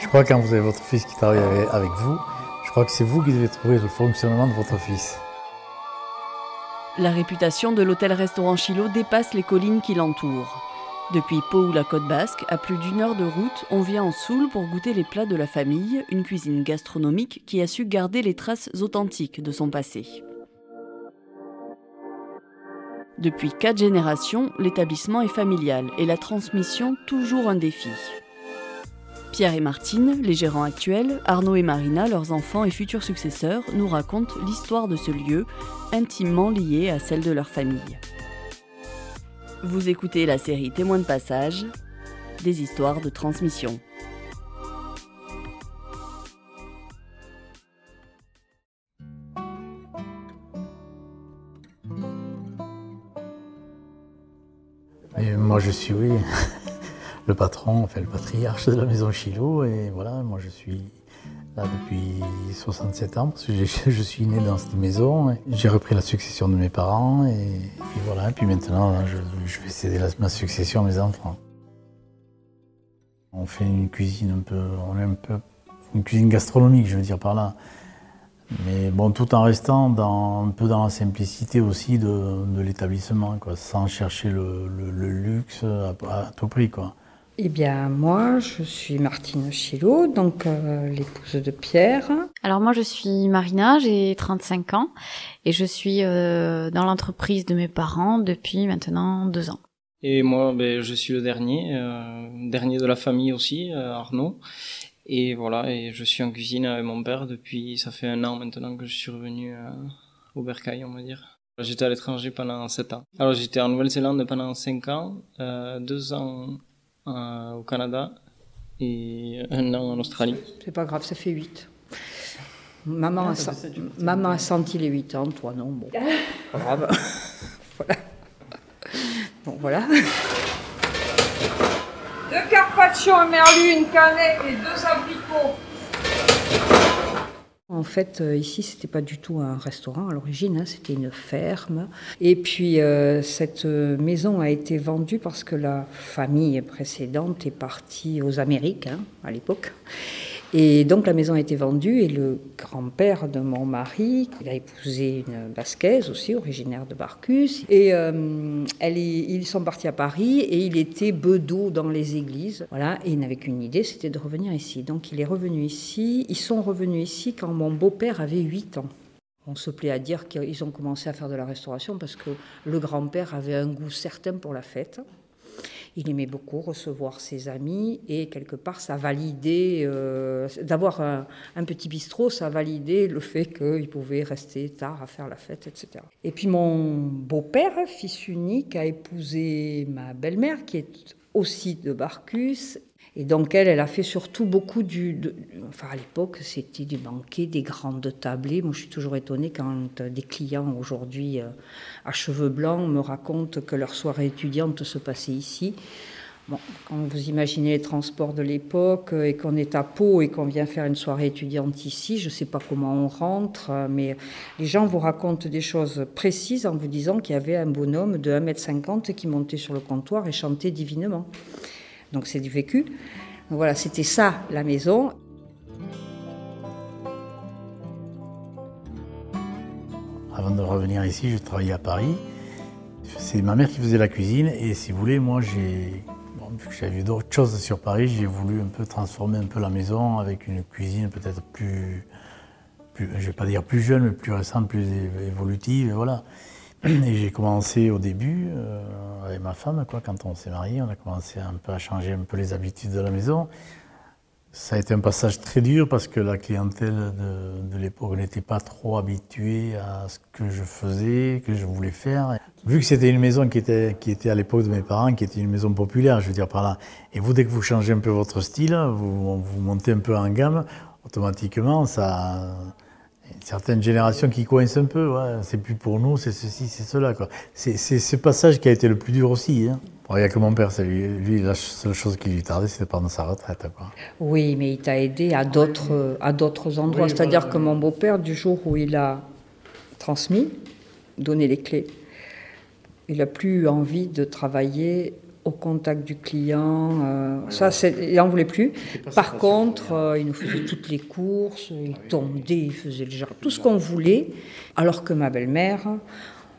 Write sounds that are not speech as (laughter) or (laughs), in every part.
Je crois que quand vous avez votre fils qui travaille avec vous, je crois que c'est vous qui devez trouver le fonctionnement de votre fils. La réputation de l'hôtel-restaurant Chilo dépasse les collines qui l'entourent. Depuis Pau ou la côte basque, à plus d'une heure de route, on vient en Soule pour goûter les plats de la famille, une cuisine gastronomique qui a su garder les traces authentiques de son passé. Depuis quatre générations, l'établissement est familial et la transmission toujours un défi. Pierre et Martine, les gérants actuels, Arnaud et Marina, leurs enfants et futurs successeurs, nous racontent l'histoire de ce lieu, intimement lié à celle de leur famille. Vous écoutez la série Témoins de passage, des histoires de transmission. Moi je suis, oui, le patron, enfin le patriarche de la maison Chilo. Et voilà, moi je suis là depuis 67 ans parce que (laughs) je suis né dans cette maison. J'ai repris la succession de mes parents et, voilà. Et puis maintenant, je, vais céder ma succession à mes enfants. On fait une cuisine un peu, on est un peu une cuisine gastronomique, je veux dire par là. Mais bon, tout en restant un peu dans la simplicité aussi de, l'établissement, sans chercher le, luxe à, tout prix, quoi. Eh bien, moi, je suis Martine Chilot, donc euh, l'épouse de Pierre. Alors moi, je suis Marina, j'ai 35 ans et je suis euh, dans l'entreprise de mes parents depuis maintenant deux ans. Et moi, ben, je suis le dernier, euh, dernier de la famille aussi, Arnaud. Et voilà, et je suis en cuisine avec mon père depuis, ça fait un an maintenant que je suis revenu au Bercail, on va dire. J'étais à l'étranger pendant 7 ans. Alors j'étais en Nouvelle-Zélande pendant 5 ans, euh, 2 ans euh, au Canada et un an en Australie. C'est pas grave, ça fait 8. Maman, a, maman a senti les 8 ans, toi non, bon. (laughs) (laughs) voilà. Bon, voilà. Deux carpaccio, un merlu, une cannelle et deux abricots. En fait, euh, ici, c'était pas du tout un restaurant à l'origine, hein, c'était une ferme. Et puis, euh, cette maison a été vendue parce que la famille précédente est partie aux Amériques hein, à l'époque. Et donc la maison a été vendue et le grand-père de mon mari, il a épousé une basquaise aussi, originaire de Barcus, et euh, ils sont partis à Paris et il était bedeau dans les églises. Voilà, et il n'avait qu'une idée, c'était de revenir ici. Donc il est revenu ici. Ils sont revenus ici quand mon beau-père avait 8 ans. On se plaît à dire qu'ils ont commencé à faire de la restauration parce que le grand-père avait un goût certain pour la fête. Il aimait beaucoup recevoir ses amis et quelque part, ça validait, euh, d'avoir un, petit bistrot, ça validait le fait qu'il pouvait rester tard à faire la fête, etc. Et puis mon beau-père, fils unique, a épousé ma belle-mère qui est aussi de Barcus et donc elle, elle a fait surtout beaucoup du... enfin à l'époque, c'était du banquet, des grandes tablées. Moi, je suis toujours étonnée quand des clients aujourd'hui euh, à cheveux blancs me racontent que leur soirée étudiante se passait ici. Bon, quand vous imaginez les transports de l'époque euh, et qu'on est à Pau et qu'on vient faire une soirée étudiante ici, je ne sais pas comment on rentre, euh, mais les gens vous racontent des choses précises en vous disant qu'il y avait un bonhomme de 1m50 qui montait sur le comptoir et chantait divinement. Donc c'est du vécu. voilà, c'était ça la maison. Avant de revenir ici, je travaillais à Paris. C'est ma mère qui faisait la cuisine et si vous voulez, moi j'ai vu que j'avais d'autres choses sur Paris, j'ai voulu un peu transformer un peu la maison avec une cuisine peut-être plus, plus, je vais pas dire plus jeune, mais plus récente, plus évolutive, et voilà. Et j'ai commencé au début euh, avec ma femme, quand on s'est marié, on a commencé un peu à changer un peu les habitudes de la maison. Ça a été un passage très dur parce que la clientèle de, l'époque n'était pas trop habituée à ce que je faisais, que je voulais faire. Vu que c'était une maison qui était, qui était à l'époque de mes parents, qui était une maison populaire, je veux dire par là, et vous, dès que vous changez un peu votre style, vous montez un peu en gamme, automatiquement, ça, certaines générations qui coincent un peu. C'est plus pour nous, c'est ceci, c'est cela. C'est ce passage qui a été le plus dur aussi. Hein. il n'y a que mon père, lui, la seule chose qui lui tardait, c'était pendant sa retraite. Quoi. Oui, mais il t'a aidé à d'autres à d'autres endroits. C'est-à-dire que mon beau-père, du jour où il a transmis, donné les clés, il n'a plus envie de travailler au contact du client. Euh, ça, il n'en voulait plus. Par contre, euh, il nous faisait toutes les courses, il tondait, il faisait genre, tout ce qu'on voulait. Alors que ma belle-mère,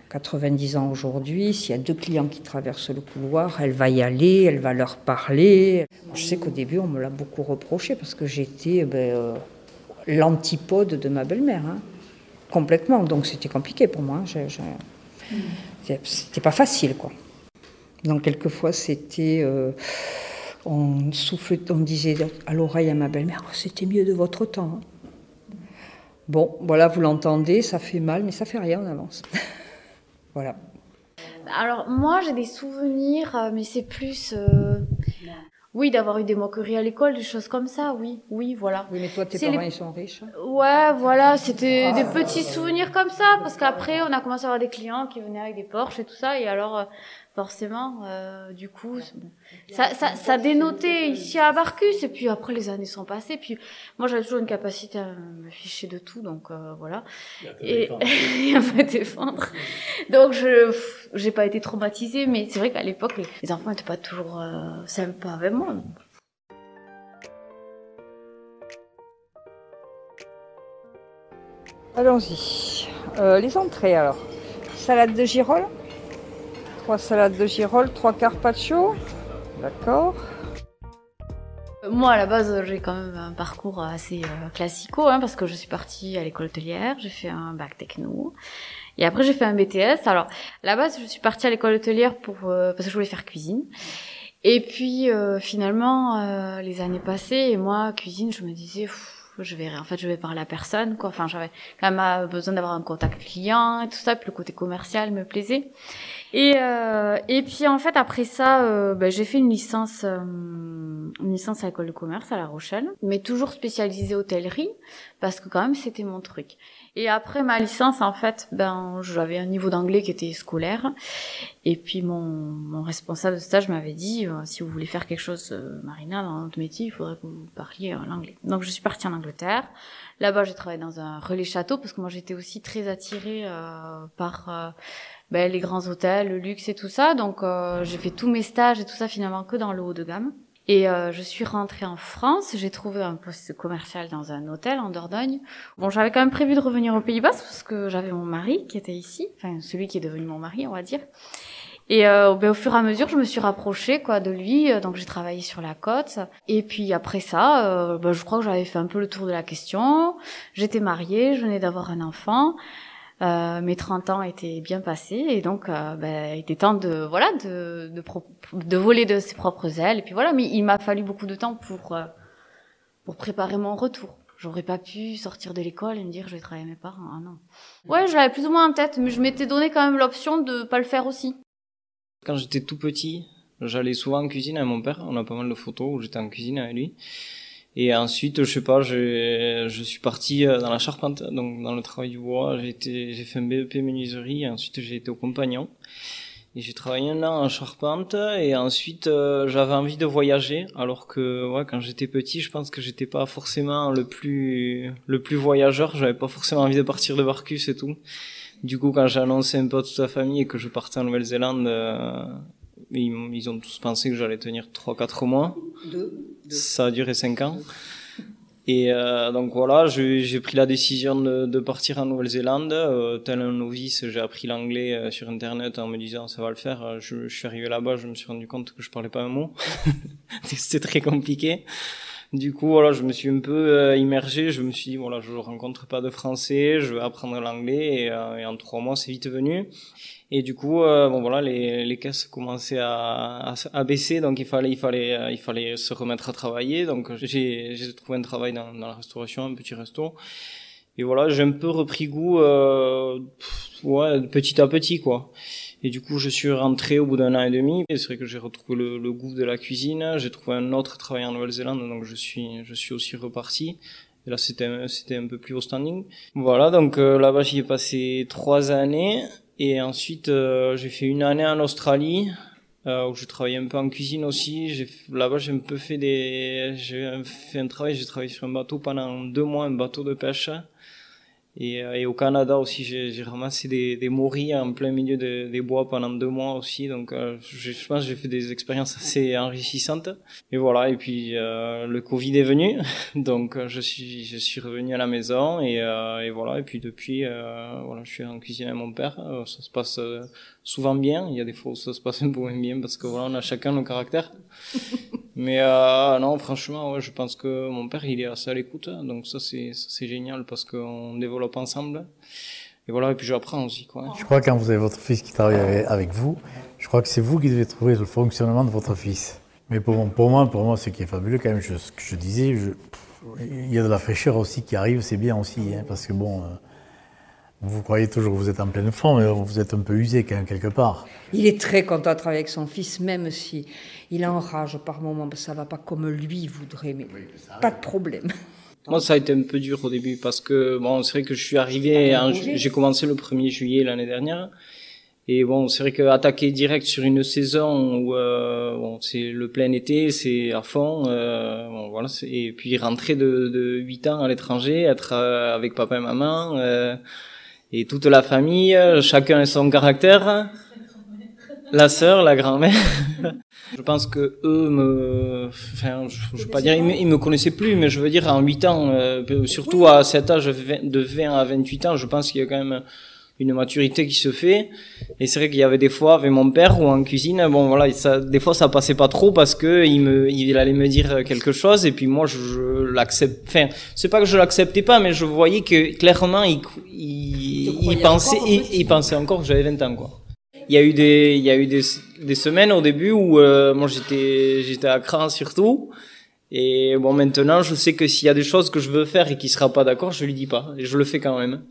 90 ans aujourd'hui, s'il y a deux clients qui traversent le couloir, elle va y aller, elle va leur parler. Je sais qu'au début, on me l'a beaucoup reproché parce que j'étais ben, euh, l'antipode de ma belle-mère, hein. complètement. Donc c'était compliqué pour moi. Hein. C'était pas facile, quoi. Donc quelquefois, c'était... Euh, on soufflait, on disait à l'oreille à ma belle-mère, oh, c'était mieux de votre temps. Hein. Bon, voilà, vous l'entendez, ça fait mal, mais ça fait rien, on avance. (laughs) voilà. Alors moi, j'ai des souvenirs, euh, mais c'est plus... Euh, oui, d'avoir eu des moqueries à l'école, des choses comme ça, oui, oui, voilà. Oui, mais toi, tes parents, ils sont riches. Hein. ouais, voilà, c'était des petits souvenirs comme ça, parce qu'après, on a commencé à avoir des clients qui venaient avec des Porsche et tout ça, et alors, forcément, euh, du coup, ça, ça, ça dénotait ici à Barcus, et puis après les années sont passées, puis moi j'avais toujours une capacité à me ficher de tout, donc euh, voilà, et, à (laughs) me défendre. Donc je j'ai pas été traumatisée, mais c'est vrai qu'à l'époque les, enfants n'étaient pas toujours euh, sympas avec moi. Allons-y. Euh, les entrées alors. Salade de girolles Trois salades de girolles, trois carpaccio. D'accord. Moi, à la base, j'ai quand même un parcours assez euh, classico, hein, parce que je suis partie à l'école hôtelière, j'ai fait un bac techno, et après j'ai fait un BTS. Alors, à la base, je suis partie à l'école hôtelière pour euh, parce que je voulais faire cuisine. Et puis euh, finalement, les années passées, et moi, cuisine, je me disais, je vais, en fait, je vais parler à personne, quoi. Enfin, j'avais quand même besoin d'avoir un contact client et tout ça, puis le côté commercial me plaisait. Et, euh, et puis en fait après ça, euh, bah, j'ai fait une licence, euh, une licence à l'école de commerce à La Rochelle, mais toujours spécialisée hôtellerie parce que quand même c'était mon truc. Et après ma licence en fait, ben j'avais un niveau d'anglais qui était scolaire. Et puis mon, mon responsable de stage m'avait dit si vous voulez faire quelque chose, Marina, dans notre métier, il faudrait que vous parliez l'anglais. Donc je suis partie en Angleterre. Là-bas j'ai travaillé dans un relais château parce que moi j'étais aussi très attirée par ben, les grands hôtels, le luxe et tout ça. Donc euh, j'ai fait tous mes stages et tout ça finalement que dans le haut de gamme. Et euh, je suis rentrée en France, j'ai trouvé un poste commercial dans un hôtel en Dordogne. Bon, j'avais quand même prévu de revenir aux Pays-Bas parce que j'avais mon mari qui était ici, enfin celui qui est devenu mon mari, on va dire. Et euh, ben, au fur et à mesure, je me suis rapprochée quoi de lui, donc j'ai travaillé sur la côte. Et puis après ça, ben, je crois que j'avais fait un peu le tour de la question. J'étais mariée, je venais d'avoir un enfant. Euh, mes 30 ans étaient bien passés et donc euh, ben, il était temps de voilà de, de, de, voler de ses propres ailes. Et puis voilà mais il m'a fallu beaucoup de temps pour euh, pour préparer mon retour. J'aurais pas pu sortir de l'école et me dire je vais travailler mes parents ah non. Ouais je l'avais plus ou moins en tête mais je m'étais donné quand même l'option de pas le faire aussi. Quand j'étais tout petit j'allais souvent en cuisine avec mon père. On a pas mal de photos où j'étais en cuisine avec lui et ensuite, je sais pas, je, je suis parti euh, dans la charpente, donc dans le travail du bois. J'ai été, j'ai fait un BEP menuiserie et ensuite j'ai été au compagnon. Et j'ai travaillé un an en charpente et ensuite euh, j'avais envie de voyager alors que ouais quand j'étais petit je pense que j'étais pas forcément le plus le plus voyageur j'avais pas forcément envie de partir de Barcus et tout du coup quand j'ai annoncé un peu à toute la famille et que je partais en Nouvelle-Zélande euh, ils, ils, ont tous pensé que j'allais tenir 3-4 mois. Ça a duré 5 ans. Et euh, donc voilà, j'ai pris la décision de, de partir en Nouvelle-Zélande. Euh, tel un novice, j'ai appris l'anglais euh, sur Internet en me disant ça va le faire. Euh, je, je suis arrivé là-bas, je me suis rendu compte que je parlais pas un mot. (laughs) C'était très compliqué. Du coup, voilà, je me suis un peu euh, immergé. Je me suis dit, voilà, je rencontre pas de français, je vais apprendre l'anglais. Et, et en trois mois, c'est vite venu. Et du coup, euh, bon voilà, les, les caisses commençaient à, à, baisser, donc il fallait, il fallait, euh, il fallait se remettre à travailler. Donc j'ai, j'ai trouvé un travail dans, dans la restauration, un petit resto. Et voilà, j'ai un peu repris goût, euh, ouais, petit à petit quoi. Et du coup, je suis rentré au bout d'un an et demi. C'est vrai que j'ai retrouvé le, le, goût de la cuisine. J'ai trouvé un autre travail en Nouvelle-Zélande, donc je suis, je suis aussi reparti. Et là, c'était, c'était un peu plus haut standing. Voilà, donc euh, là-bas, j'y ai passé trois années. Et ensuite, euh, j'ai fait une année en Australie euh, où je travaillais un peu en cuisine aussi. Là-bas, j'ai un peu fait des, j'ai fait un travail. J'ai travaillé sur un bateau pendant deux mois, un bateau de pêche. Et, euh, et, au Canada aussi, j'ai ramassé des, des morilles en plein milieu de, des bois pendant deux mois aussi. Donc, euh, je, je, pense que j'ai fait des expériences assez enrichissantes. Et voilà. Et puis, euh, le Covid est venu, (laughs) donc je suis je suis revenu à la maison et, et voilà. Et puis depuis, voilà, je suis en cuisine avec mon père. ça se passe souvent bien. Il y a des fois où ça se passe un (laughs) peu moins bien parce que voilà, on a chacun nos caractères. (laughs) Mais euh, non, franchement, ouais, je pense que mon père, il est assez à l'écoute. Hein. donc ça, c'est génial parce qu'on développe ensemble. Et voilà, et puis j'apprends aussi. Quoi. Je crois que quand vous avez votre fils qui travaille avec vous, je crois que c'est vous qui devez trouver le fonctionnement de votre fils. Mais pour, moi, pour moi, ce qui est fabuleux, quand même, je, ce que je disais, il y a de la fraîcheur aussi qui arrive, c'est bien aussi, hein, parce que bon, euh, vous croyez toujours que vous êtes en pleine forme, mais vous êtes un peu usé quand même, quelque part. Il est très content de travailler avec son fils, même si il enrage par moments, parce que ça va pas comme lui voudrait, mais pas de problème. Moi, ça a été un peu dur au début parce que bon, c'est vrai que je suis arrivé, j'ai commencé le 1er juillet l'année dernière. Et bon, c'est vrai qu'attaquer direct sur une saison où euh, bon, c'est le plein été, c'est à fond. Euh, bon, voilà, et puis rentrer de, de 8 ans à l'étranger, être euh, avec papa et maman, euh, et toute la famille, chacun a son caractère. La sœur, la grand-mère. (laughs) je pense que eux me, enfin, je, je veux pas dire, ils me, me, connaissaient plus, mais je veux dire, en 8 ans, euh, surtout à cet âge de 20 à 28 ans, je pense qu'il y a quand même une maturité qui se fait. Et c'est vrai qu'il y avait des fois avec mon père ou en cuisine, bon voilà, des fois ça passait pas trop parce que il me, il allait me dire quelque chose et puis moi je, je l'accepte. Enfin, c'est pas que je l'acceptais pas, mais je voyais que clairement il, il pensait, il, il pensait encore que j'avais 20 ans quoi. Il y a eu des il y a eu des, des semaines au début où euh, moi j'étais j'étais à cran surtout. Et bon maintenant je sais que s'il y a des choses que je veux faire et qu'il sera pas d'accord je lui dis pas. Et je le fais quand même.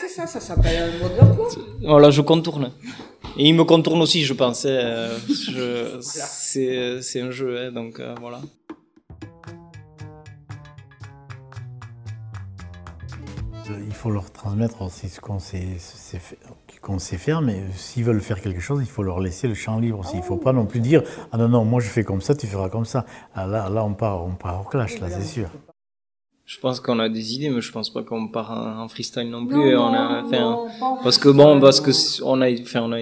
C'est ça ça s'appelle un mode d'emploi (laughs) voilà je contourne. Et il me contourne aussi je pense euh, c'est c'est un jeu hein, donc euh, voilà faut leur transmettre aussi ce qu'on qu'on sait faire, mais s'ils veulent faire quelque chose, il faut leur laisser le champ libre aussi. Il ne faut pas non plus dire Ah non, non, moi je fais comme ça, tu feras comme ça. Ah, là, là, on part, on part au clash, là, c'est sûr. Je pense qu'on a des idées, mais je pense pas qu'on part en freestyle non plus. on a, parce que bon, parce que on a, enfin, on a,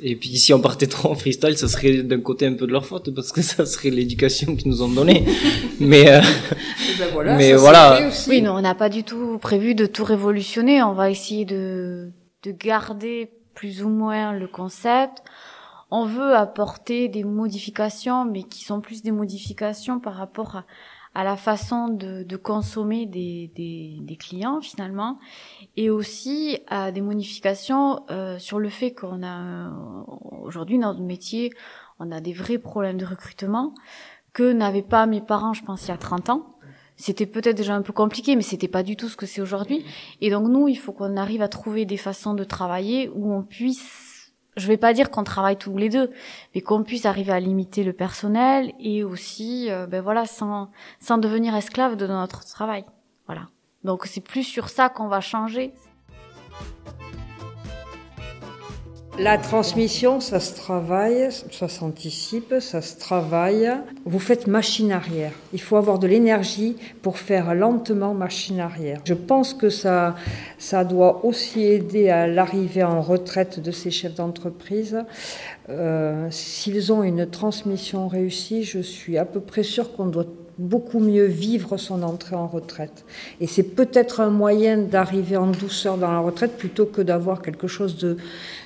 et puis si on partait (laughs) trop en freestyle, ça serait d'un côté un peu de leur faute parce que ça serait l'éducation qu'ils nous ont donnée. (laughs) mais euh, ben voilà, mais voilà. Oui, non, on n'a pas du tout prévu de tout révolutionner. On va essayer de de garder plus ou moins le concept. On veut apporter des modifications, mais qui sont plus des modifications par rapport à, à la façon de, de consommer des, des, des, clients finalement, et aussi à des modifications euh, sur le fait qu'on a aujourd'hui dans notre métier, on a des vrais problèmes de recrutement que n'avaient pas mes parents, je pense, il y a 30 ans c'était peut-être déjà un peu compliqué, mais c'était pas du tout ce que c'est aujourd'hui. Et donc nous, il faut qu'on arrive à trouver des façons de travailler où on puisse, je vais pas dire qu'on travaille tous les deux, mais qu'on puisse arriver à limiter le personnel et aussi, euh, ben voilà, sans sans devenir esclave de notre travail. Voilà. Donc c'est plus sur ça qu'on va changer. La transmission, ça se travaille, ça s'anticipe, ça se travaille. Vous faites machine arrière. Il faut avoir de l'énergie pour faire lentement machine arrière. Je pense que ça, ça doit aussi aider à l'arrivée en retraite de ces chefs d'entreprise. Euh, S'ils ont une transmission réussie, je suis à peu près sûre qu'on doit beaucoup mieux vivre son entrée en retraite. Et c'est peut-être un moyen d'arriver en douceur dans la retraite plutôt que d'avoir quelque chose de,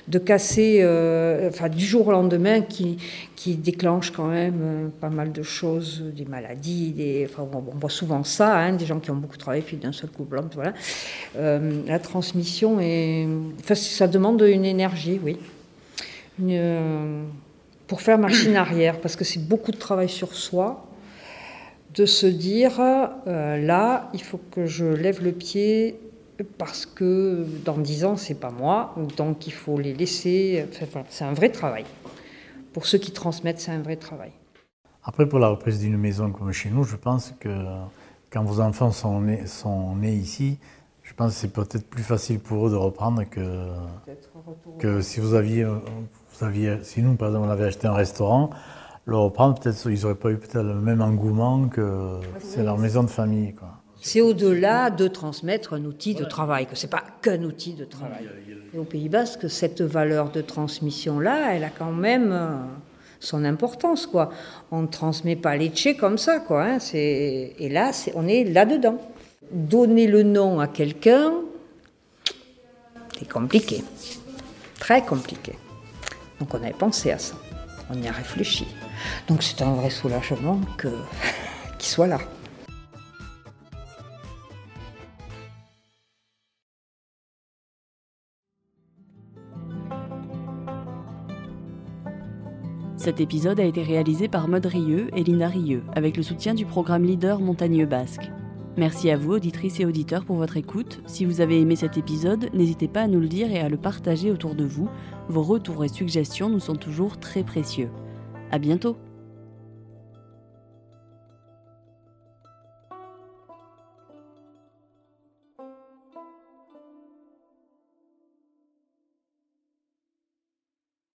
de cassé euh, enfin, du jour au lendemain qui, qui déclenche quand même euh, pas mal de choses, des maladies, des, on, voit souvent ça, hein, des gens qui ont beaucoup travaillé puis d'un seul coup blanc, voilà. Euh, la transmission, enfin, ça demande une énergie, oui. Pour faire machine arrière, parce que c'est beaucoup de travail sur soi, de se dire euh, là, il faut que je lève le pied parce que dans dix ans, c'est pas moi, donc il faut les laisser. Enfin, c'est un vrai travail. Pour ceux qui transmettent, c'est un vrai travail. Après, pour la reprise d'une maison comme chez nous, je pense que quand vos enfants sont nés, sont nés ici, je pense que c'est peut-être plus facile pour eux de reprendre que, que si vous aviez, vous aviez, si nous, par exemple, on avait acheté un restaurant, le reprendre, peut-être ils n'auraient pas eu peut-être le même engouement que c'est leur maison de famille. Quoi. C'est au-delà de transmettre un outil de travail, que c'est pas qu'un outil de travail. Et au Pays Basque, cette valeur de transmission-là, elle a quand même euh, son importance, quoi. On ne transmet pas les tchés comme ça, quoi. Hein. Et là, on est là-dedans. Donner le nom à quelqu'un, c'est compliqué. Très compliqué. Donc on avait pensé à ça. On y a réfléchi. Donc c'est un vrai soulagement (laughs) qu'il soit là. Cet épisode a été réalisé par Maud et Lina Rieux, avec le soutien du programme Leader Montagneux Basque. Merci à vous, auditrices et auditeurs, pour votre écoute. Si vous avez aimé cet épisode, n'hésitez pas à nous le dire et à le partager autour de vous. Vos retours et suggestions nous sont toujours très précieux. À bientôt!